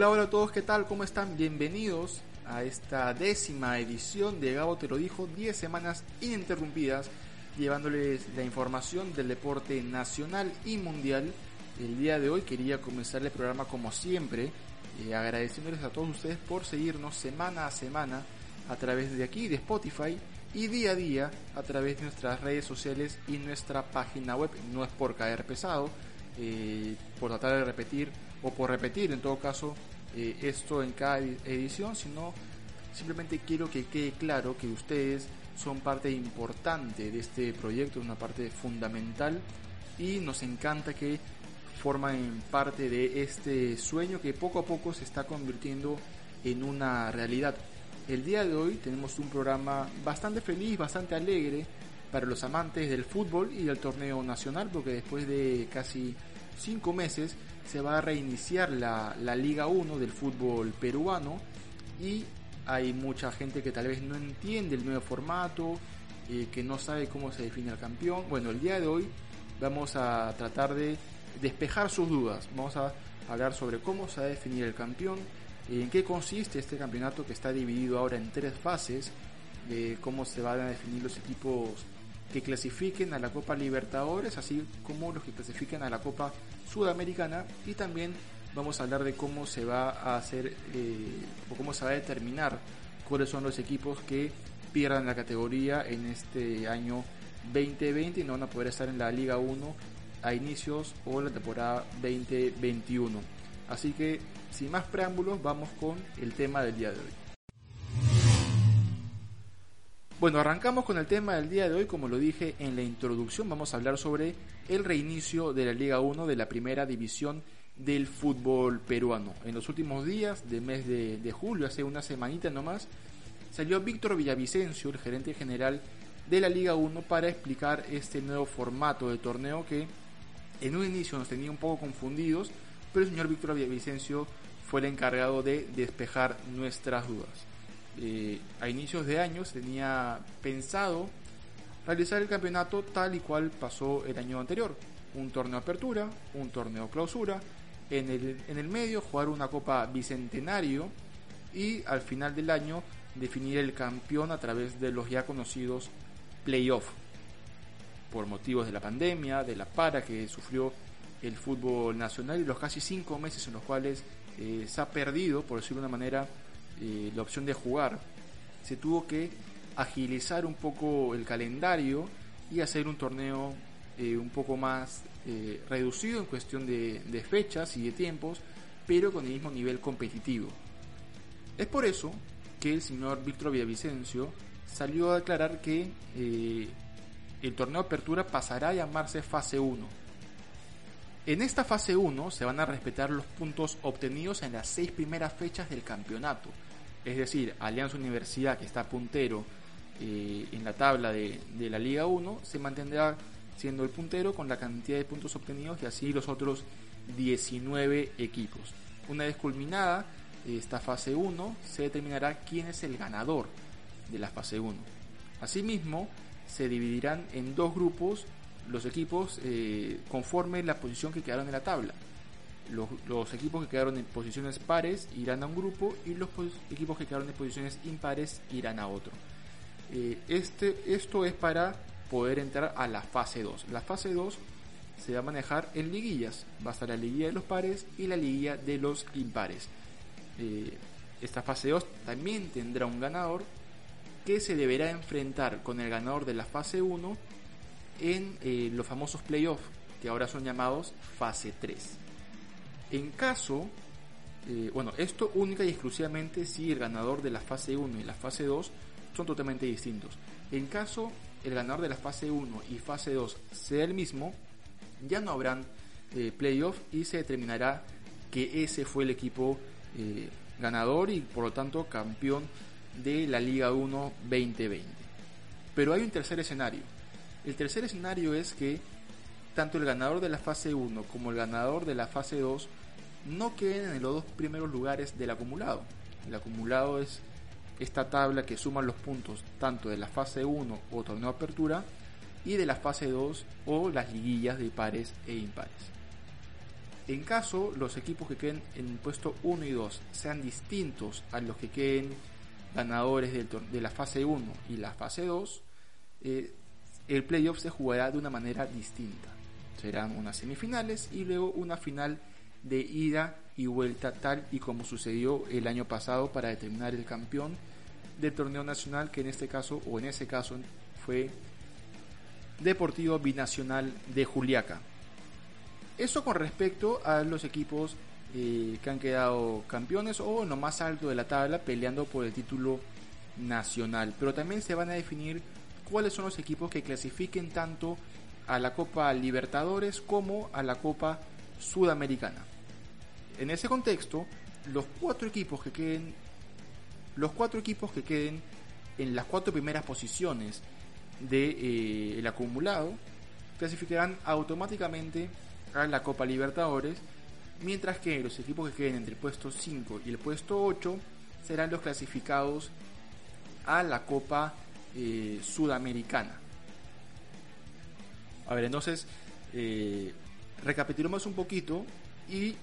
Hola, hola a todos, ¿qué tal? ¿Cómo están? Bienvenidos a esta décima edición de Gabo Te lo dijo, 10 semanas ininterrumpidas, llevándoles la información del deporte nacional y mundial. El día de hoy quería comenzar el programa como siempre, eh, agradeciéndoles a todos ustedes por seguirnos semana a semana a través de aquí, de Spotify, y día a día a través de nuestras redes sociales y nuestra página web. No es por caer pesado, eh, por tratar de repetir o por repetir en todo caso eh, esto en cada edición, sino simplemente quiero que quede claro que ustedes son parte importante de este proyecto, una parte fundamental y nos encanta que forman parte de este sueño que poco a poco se está convirtiendo en una realidad. El día de hoy tenemos un programa bastante feliz, bastante alegre para los amantes del fútbol y del torneo nacional, porque después de casi cinco meses se va a reiniciar la, Liga 1 del fútbol peruano y hay mucha gente que tal vez no entiende el nuevo formato, eh, que no sabe cómo se define el campeón. Bueno, el día de hoy vamos a tratar de despejar sus dudas. Vamos a hablar sobre cómo se va a definir el campeón, en qué consiste este campeonato que está dividido ahora en tres fases, de cómo se van a definir los equipos que clasifiquen a la Copa Libertadores, así como los que clasifiquen a la Copa Sudamericana y también vamos a hablar de cómo se va a hacer eh, o cómo se va a determinar cuáles son los equipos que pierdan la categoría en este año 2020 y no van a poder estar en la Liga 1 a inicios o la temporada 2021. Así que sin más preámbulos vamos con el tema del día de hoy. Bueno, arrancamos con el tema del día de hoy, como lo dije en la introducción, vamos a hablar sobre el reinicio de la Liga 1 de la primera división del fútbol peruano. En los últimos días del mes de, julio, hace una semanita nomás, salió Víctor Villavicencio, el gerente general de la Liga 1, para explicar este nuevo formato de torneo que en un inicio nos tenía un poco confundidos, pero el señor Víctor Villavicencio fue el encargado de despejar nuestras dudas. Eh, a inicios de año tenía pensado realizar el campeonato tal y cual pasó el año anterior. Un torneo apertura, un torneo clausura, en el, en el medio jugar una copa bicentenario y al final del año definir el campeón a través de los ya conocidos playoffs. Por motivos de la pandemia, de la para que sufrió el fútbol nacional y los casi cinco meses en los cuales eh, se ha perdido, por decirlo de una manera, eh, la opción de jugar, se tuvo que agilizar un poco el calendario y hacer un torneo eh, un poco más eh, reducido en cuestión de, fechas y de tiempos, pero con el mismo nivel competitivo. Es por eso que el señor Víctor Villavicencio salió a declarar que el torneo Apertura pasará a llamarse fase 1. En esta fase 1 se van a respetar los puntos obtenidos en las seis primeras fechas del campeonato, es decir, Alianza Universidad, que está puntero eh, en la tabla de, la Liga 1, se mantendrá siendo el puntero con la cantidad de puntos obtenidos y así los otros 19 equipos. Una vez culminada esta fase 1, se determinará quién es el ganador de la fase 1. Asimismo, se dividirán en dos grupos los equipos eh, conforme la posición que quedaron en la tabla. Los, equipos que quedaron en posiciones pares irán a un grupo y los equipos que quedaron en posiciones impares irán a otro. Eh, este, esto es para poder entrar a la fase 2. La fase 2 se va a manejar en liguillas. Va a estar la liguilla de los pares y la liguilla de los impares. Eh, esta fase 2 también tendrá un ganador que se deberá enfrentar con el ganador de la fase 1 en eh, los famosos playoffs, que ahora son llamados fase 3. En caso, eh, bueno, esto única y exclusivamente si el ganador de la fase 1 y la fase 2 son totalmente distintos. En caso el ganador de la fase 1 y fase 2 sea el mismo, ya no habrán eh, playoff y se determinará que ese fue el equipo eh, ganador y por lo tanto campeón de la Liga 1 2020. Pero hay un tercer escenario. El tercer escenario es que tanto el ganador de la fase 1 como el ganador de la fase 2 no queden en los dos primeros lugares del acumulado. El acumulado es esta tabla que suma los puntos tanto de la fase 1 o torneo apertura y de la fase 2 o las liguillas de pares e impares. En caso los equipos que queden en puesto 1 y 2 sean distintos a los que queden ganadores de la fase 1 y la fase 2, eh, el playoff se jugará de una manera distinta. Serán unas semifinales y luego una final de ida y vuelta tal y como sucedió el año pasado para determinar el campeón del torneo nacional que en este caso o en ese caso fue Deportivo Binacional de Juliaca. Eso con respecto a los equipos eh, que han quedado campeones o en lo más alto de la tabla peleando por el título nacional. Pero también se van a definir cuáles son los equipos que clasifiquen tanto a la Copa Libertadores como a la Copa Sudamericana. En ese contexto, los cuatro equipos que queden los cuatro equipos que queden en las cuatro primeras posiciones del eh, acumulado clasificarán automáticamente a la Copa Libertadores, mientras que los equipos que queden entre el puesto 5 y el puesto 8 serán los clasificados a la Copa eh, Sudamericana. A ver, entonces, eh, recapitulemos un poquito y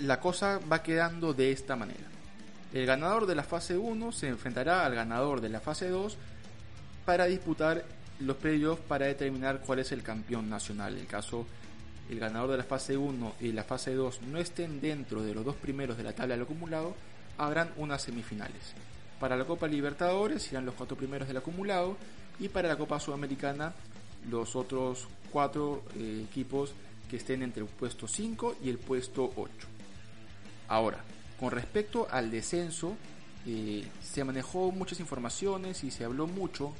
la cosa va quedando de esta manera. El ganador de la fase 1 se enfrentará al ganador de la fase 2 para disputar los playoffs para determinar cuál es el campeón nacional. En el caso el ganador de la fase 1 y la fase 2 no estén dentro de los dos primeros de la tabla del acumulado, habrán unas semifinales. Para la Copa Libertadores serán los cuatro primeros del acumulado y para la Copa Sudamericana los otros cuatro eh, equipos que estén entre el puesto 5 y el puesto 8. Ahora, con respecto al descenso, eh, se manejó muchas informaciones y se habló mucho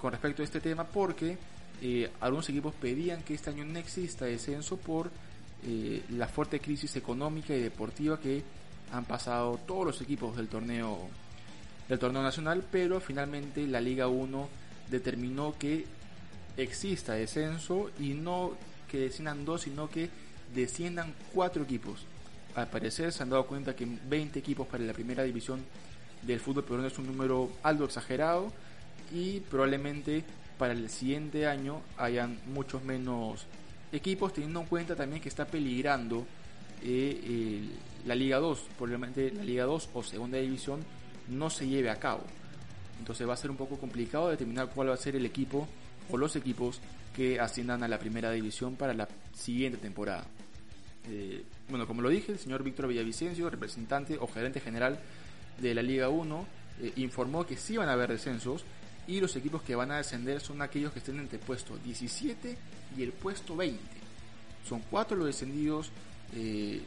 con respecto a este tema porque eh, algunos equipos pedían que este año no exista descenso por eh, la fuerte crisis económica y deportiva que han pasado todos los equipos del torneo del torneo nacional, pero finalmente la Liga 1 determinó que exista descenso y no que desciendan dos, sino que desciendan cuatro equipos. Al parecer se han dado cuenta que 20 equipos para la primera división del fútbol peruano es un número algo exagerado y probablemente para el siguiente año hayan muchos menos equipos, teniendo en cuenta también que está peligrando eh, la Liga 2, probablemente la Liga 2 o Segunda División no se lleve a cabo. Entonces va a ser un poco complicado determinar cuál va a ser el equipo o los equipos que asciendan a la Primera División para la siguiente temporada. Eh, bueno, como lo dije, el señor Víctor Villavicencio, representante o gerente general de la Liga 1, eh, informó que sí van a haber descensos y los equipos que van a descender son aquellos que estén entre el puesto 17 y el puesto 20. Son cuatro los descendidos eh,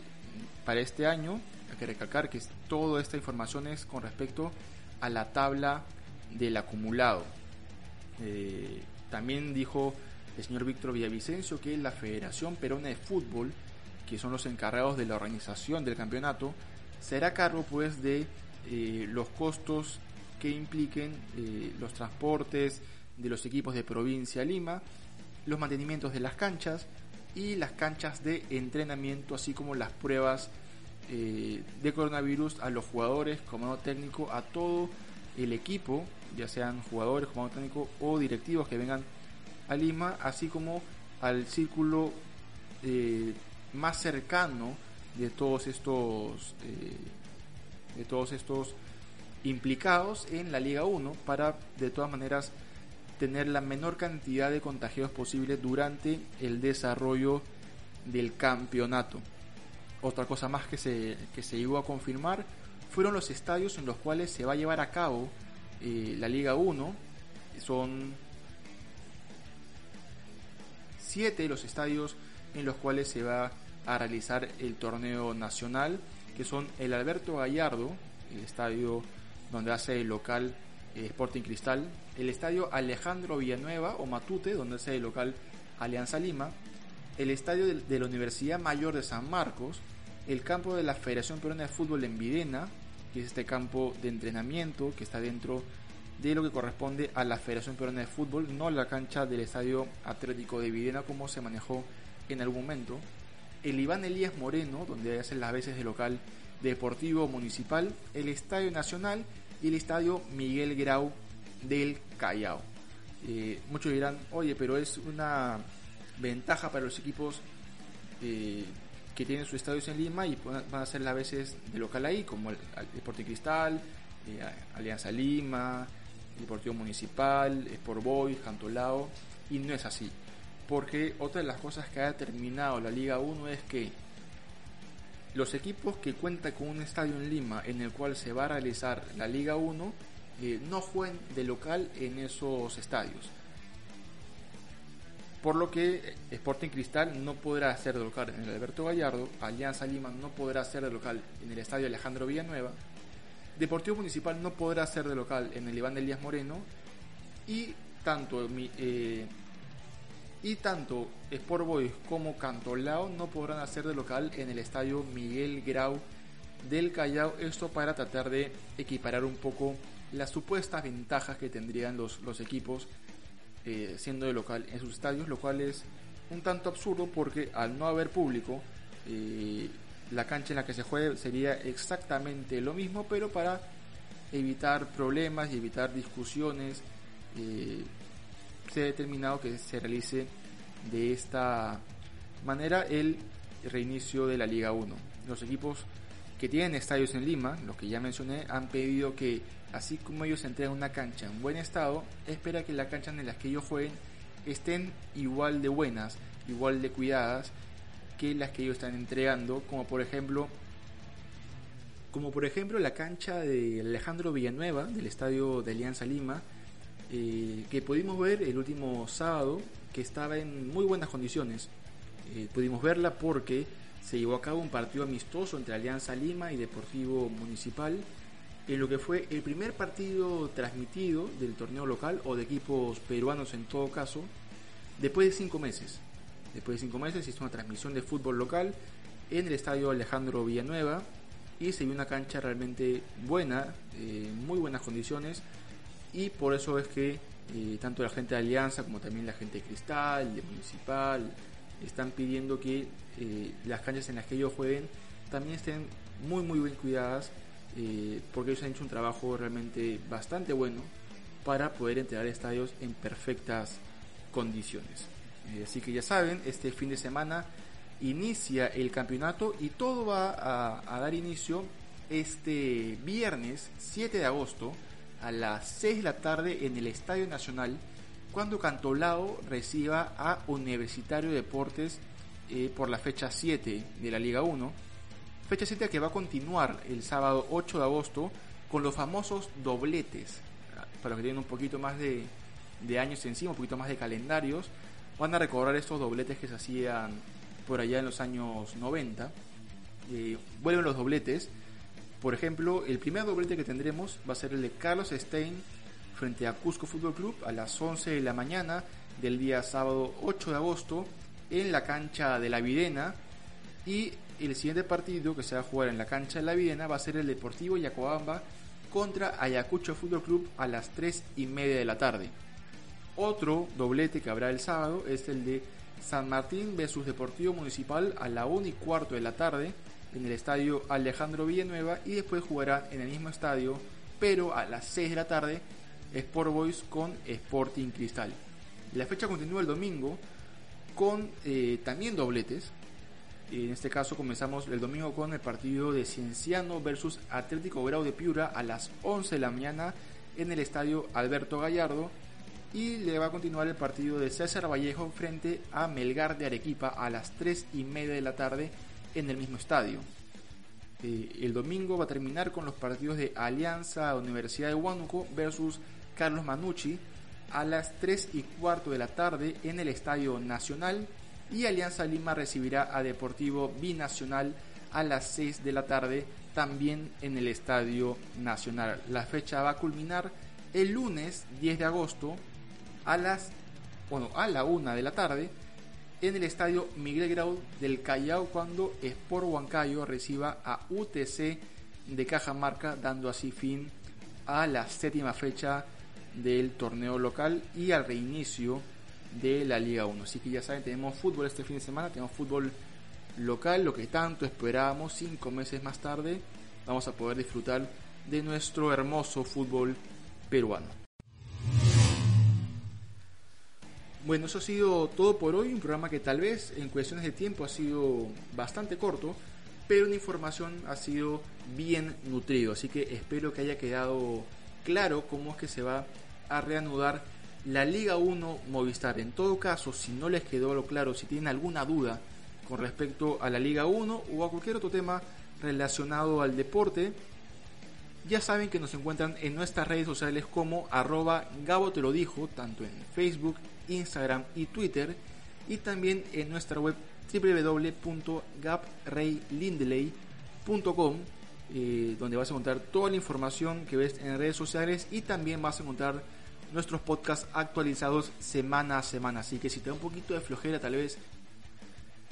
para este año. Hay que recalcar que toda esta información es con respecto a la tabla del acumulado. También dijo el señor Víctor Villavicencio que la Federación Perona de Fútbol, que son los encargados de la organización del campeonato, será cargo pues de eh, los costos que impliquen eh, los transportes de los equipos de provincia Lima, los mantenimientos de las canchas y las canchas de entrenamiento, así como las pruebas eh, de coronavirus a los jugadores, comando técnico, a todo el equipo, ya sean jugadores, comando técnico o directivos que vengan a Lima, así como al círculo eh, más cercano de todos estos de todos estos implicados en la Liga 1 para de todas maneras tener la menor cantidad de contagios posible durante el desarrollo del campeonato. Otra cosa más que se, que se llegó a confirmar fueron los estadios en los cuales se va a llevar a cabo la Liga 1. Son siete los estadios en los cuales se va a realizar el torneo nacional, que son el Alberto Gallardo, el estadio donde hace el local eh, Sporting Cristal, el estadio Alejandro Villanueva o Matute, donde hace el local Alianza Lima, el estadio de, la Universidad Mayor de San Marcos, el campo de la Federación Peruana de Fútbol en Videna, que es este campo de entrenamiento que está dentro de lo que corresponde a la Federación Peruana de Fútbol, no la cancha del Estadio Atlético de Videna como se manejó en algún momento. El Iván Elías Moreno, donde hacen las veces de local deportivo municipal, el Estadio Nacional y el estadio Miguel Grau del Callao. Eh, muchos dirán, oye, pero es una ventaja para los equipos eh, que tienen sus estadios en Lima y van a ser a veces de local ahí, como el, Deporte Cristal, eh, Alianza Lima, Deportivo Municipal, Sport Boys, Cantolao, y no es así. Porque otra de las cosas que ha determinado la Liga 1 es que los equipos que cuentan con un estadio en Lima en el cual se va a realizar la Liga 1 eh, no jueguen de local en esos estadios. Por lo que Sporting Cristal no podrá hacer de local en el Alberto Gallardo, Alianza Lima no podrá hacer de local en el estadio Alejandro Villanueva, Deportivo Municipal no podrá hacer de local en el Iván Elías Moreno y tanto eh, y tanto Sport Boys como Cantolao no podrán hacer de local en el estadio Miguel Grau del Callao, esto para tratar de equiparar un poco las supuestas ventajas que tendrían los, los equipos eh, siendo de local en sus estadios, lo cual es un tanto absurdo porque al no haber público, eh, la cancha en la que se juegue sería exactamente lo mismo, pero para evitar problemas y evitar discusiones, eh, se ha determinado que se realice de esta manera el reinicio de la Liga 1. Los equipos que tienen estadios en Lima, los que ya mencioné, han pedido que así como ellos entregan una cancha en buen estado, espera que las canchas en las que ellos jueguen estén igual de buenas, igual de cuidadas que las que ellos están entregando, como por ejemplo como por ejemplo la cancha de Alejandro Villanueva del estadio de Alianza Lima, eh, que pudimos ver el último sábado, que estaba en muy buenas condiciones. Eh, pudimos verla porque se llevó a cabo un partido amistoso entre Alianza Lima y Deportivo Municipal, en lo que fue el primer partido transmitido del torneo local o de equipos peruanos en todo caso, después de cinco meses. Después de cinco meses hizo una transmisión de fútbol local en el estadio Alejandro Villanueva y se vio una cancha realmente buena, en eh, muy buenas condiciones y por eso es que eh, tanto la gente de Alianza como también la gente de Cristal, de Municipal, están pidiendo que eh, las canchas en las que ellos jueguen también estén muy muy bien cuidadas porque ellos han hecho un trabajo realmente bastante bueno para poder entregar estadios en perfectas condiciones. Eh, así que ya saben, este fin de semana inicia el campeonato y todo va a, dar inicio este viernes 7 de agosto a las 6 de la tarde en el Estadio Nacional cuando Cantolao reciba a Universitario Deportes eh, por la fecha 7 de la Liga 1. Fecha 7 que va a continuar el sábado 8 de agosto con los famosos dobletes. Para los que tienen un poquito más de, años encima, un poquito más de calendarios, van a recobrar estos dobletes que se hacían por allá en los años 90. Eh, vuelven los dobletes. Por ejemplo, el primer doblete que tendremos va a ser el de Carlos Stein frente a Cusco Fútbol Club a las 11 de la mañana del día sábado 8 de agosto en la cancha de la Videna. Y el siguiente partido que se va a jugar en la cancha de la Videna va a ser el Deportivo Yacobamba contra Ayacucho Fútbol Club a las 3 y media de la tarde. Otro doblete que habrá el sábado es el de San Martín versus Deportivo Municipal a la 1 y cuarto de la tarde en el estadio Alejandro Villanueva y después jugará en el mismo estadio, pero a las 6 de la tarde, Sport Boys con Sporting Cristal. La fecha continúa el domingo con eh, también dobletes. En este caso comenzamos el domingo con el partido de Cienciano versus Atlético Grau de Piura a las 11 de la mañana en el estadio Alberto Gallardo y le va a continuar el partido de César Vallejo frente a Melgar de Arequipa a las 3 y media de la tarde en el mismo estadio. Eh, el domingo va a terminar con los partidos de Alianza Universidad de Huánuco versus Carlos Manucci a las 3 y cuarto de la tarde en el Estadio Nacional y Alianza Lima recibirá a Deportivo Binacional a las 6 de la tarde también en el Estadio Nacional. La fecha va a culminar el lunes 10 de agosto a las bueno, a la una de la tarde en el estadio Miguel Grau del Callao cuando Sport Huancayo reciba a UTC de Cajamarca dando así fin a la séptima fecha del torneo local y al reinicio de la Liga 1. Así que ya saben, tenemos fútbol este fin de semana, tenemos fútbol local, lo que tanto esperábamos, cinco meses más tarde vamos a poder disfrutar de nuestro hermoso fútbol peruano. Bueno, eso ha sido todo por hoy, un programa que tal vez en cuestiones de tiempo ha sido bastante corto, pero la información ha sido bien nutrido, así que espero que haya quedado claro cómo es que se va a reanudar la Liga 1 Movistar. En todo caso, si no les quedó lo claro, si tienen alguna duda con respecto a la Liga 1 o a cualquier otro tema relacionado al deporte, ya saben que nos encuentran en nuestras redes sociales como arroba Gabo te lo dijo, tanto en Facebook, Instagram y Twitter, y también en nuestra web www.gabreylindeley.com eh, donde vas a encontrar toda la información que ves en redes sociales y también vas a encontrar nuestros podcasts actualizados semana a semana. Así que si te da un poquito de flojera tal vez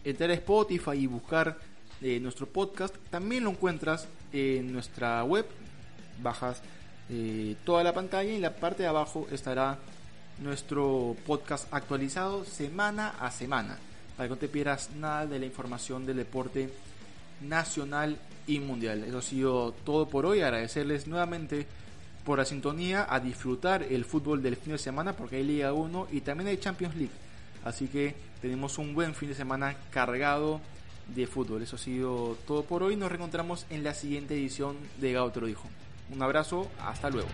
entrar a Spotify y buscar eh, nuestro podcast, también lo encuentras en nuestra web. Bajas eh, toda la pantalla y en la parte de abajo estará nuestro podcast actualizado semana a semana para que no te pierdas nada de la información del deporte nacional y mundial. Eso ha sido todo por hoy. Agradecerles nuevamente por la sintonía, a disfrutar el fútbol del fin de semana porque hay Liga 1 y también hay Champions League. Así que tenemos un buen fin de semana cargado de fútbol. Eso ha sido todo por hoy. Nos reencontramos en la siguiente edición de Gauto lo dijo. Un abrazo, hasta luego.